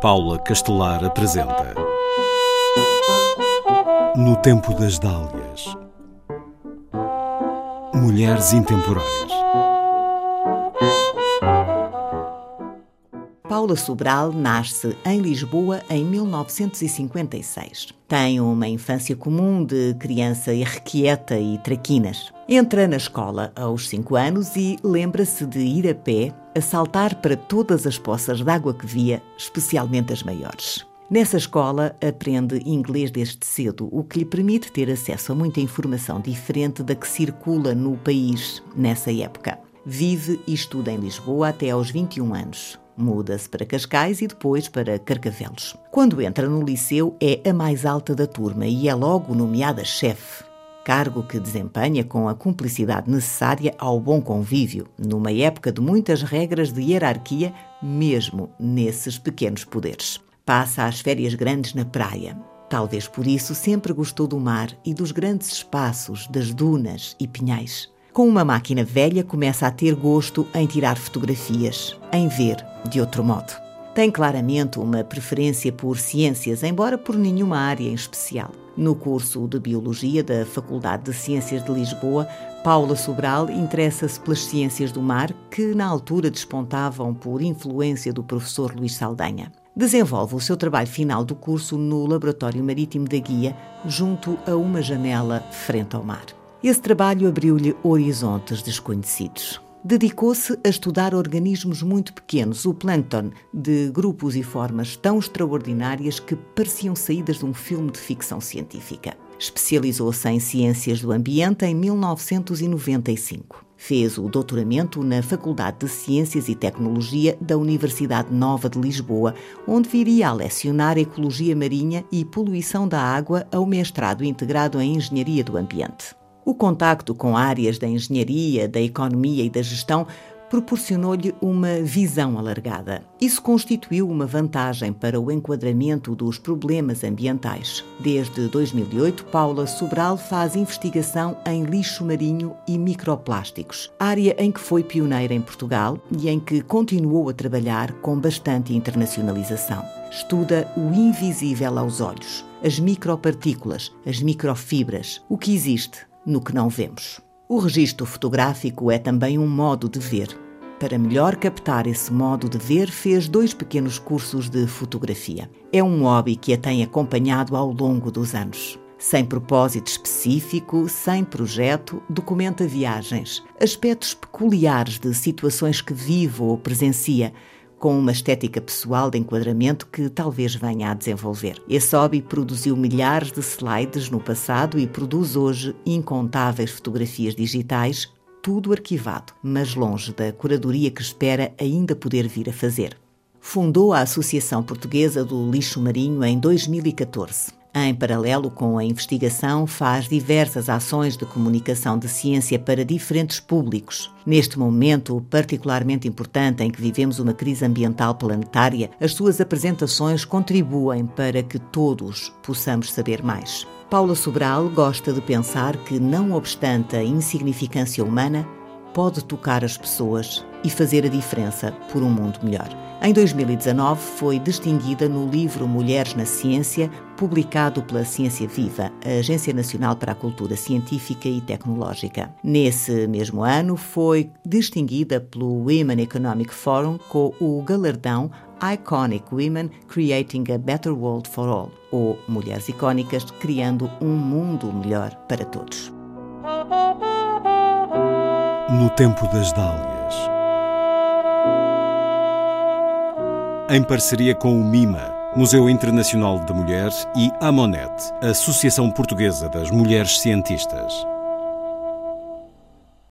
Paula Castelar apresenta No Tempo das Dálias Mulheres Intemporais Paula Sobral nasce em Lisboa em 1956. Tem uma infância comum de criança irrequieta e traquinas. Entra na escola aos 5 anos e lembra-se de ir a pé a saltar para todas as poças de água que via, especialmente as maiores. Nessa escola aprende inglês desde cedo, o que lhe permite ter acesso a muita informação diferente da que circula no país nessa época. Vive e estuda em Lisboa até aos 21 anos. Muda-se para Cascais e depois para Carcavelos. Quando entra no liceu, é a mais alta da turma e é logo nomeada chefe, cargo que desempenha com a cumplicidade necessária ao bom convívio, numa época de muitas regras de hierarquia, mesmo nesses pequenos poderes. Passa as férias grandes na praia. Talvez por isso sempre gostou do mar e dos grandes espaços, das dunas e pinhais. Com uma máquina velha, começa a ter gosto em tirar fotografias, em ver de outro modo. Tem claramente uma preferência por ciências, embora por nenhuma área em especial. No curso de Biologia da Faculdade de Ciências de Lisboa, Paula Sobral interessa-se pelas ciências do mar, que na altura despontavam por influência do professor Luís Saldanha. Desenvolve o seu trabalho final do curso no Laboratório Marítimo da Guia, junto a uma janela frente ao mar. Esse trabalho abriu-lhe horizontes desconhecidos. Dedicou-se a estudar organismos muito pequenos, o plâncton, de grupos e formas tão extraordinárias que pareciam saídas de um filme de ficção científica. Especializou-se em ciências do ambiente em 1995. Fez o doutoramento na Faculdade de Ciências e Tecnologia da Universidade Nova de Lisboa, onde viria a lecionar Ecologia Marinha e Poluição da Água ao mestrado integrado em Engenharia do Ambiente. O contacto com áreas da engenharia, da economia e da gestão proporcionou-lhe uma visão alargada. Isso constituiu uma vantagem para o enquadramento dos problemas ambientais. Desde 2008, Paula Sobral faz investigação em lixo marinho e microplásticos, área em que foi pioneira em Portugal e em que continuou a trabalhar com bastante internacionalização. Estuda o invisível aos olhos, as micropartículas, as microfibras, o que existe no que não vemos. O registro fotográfico é também um modo de ver. Para melhor captar esse modo de ver, fez dois pequenos cursos de fotografia. É um hobby que a tem acompanhado ao longo dos anos. Sem propósito específico, sem projeto, documenta viagens, aspectos peculiares de situações que vive ou presencia, com uma estética pessoal de enquadramento que talvez venha a desenvolver. Esse hobby produziu milhares de slides no passado e produz hoje incontáveis fotografias digitais, tudo arquivado, mas longe da curadoria que espera ainda poder vir a fazer. Fundou a Associação Portuguesa do Lixo Marinho em 2014. Em paralelo com a investigação, faz diversas ações de comunicação de ciência para diferentes públicos. Neste momento particularmente importante em que vivemos uma crise ambiental planetária, as suas apresentações contribuem para que todos possamos saber mais. Paula Sobral gosta de pensar que, não obstante a insignificância humana, pode tocar as pessoas e fazer a diferença por um mundo melhor. Em 2019 foi distinguida no livro Mulheres na Ciência, publicado pela Ciência Viva, a Agência Nacional para a Cultura Científica e Tecnológica. Nesse mesmo ano foi distinguida pelo Women Economic Forum com o galardão Iconic Women Creating a Better World for All, ou Mulheres Icónicas Criando um Mundo Melhor para Todos no tempo das dálias. Em parceria com o MIMA, Museu Internacional da Mulher, e a Monet, Associação Portuguesa das Mulheres Cientistas.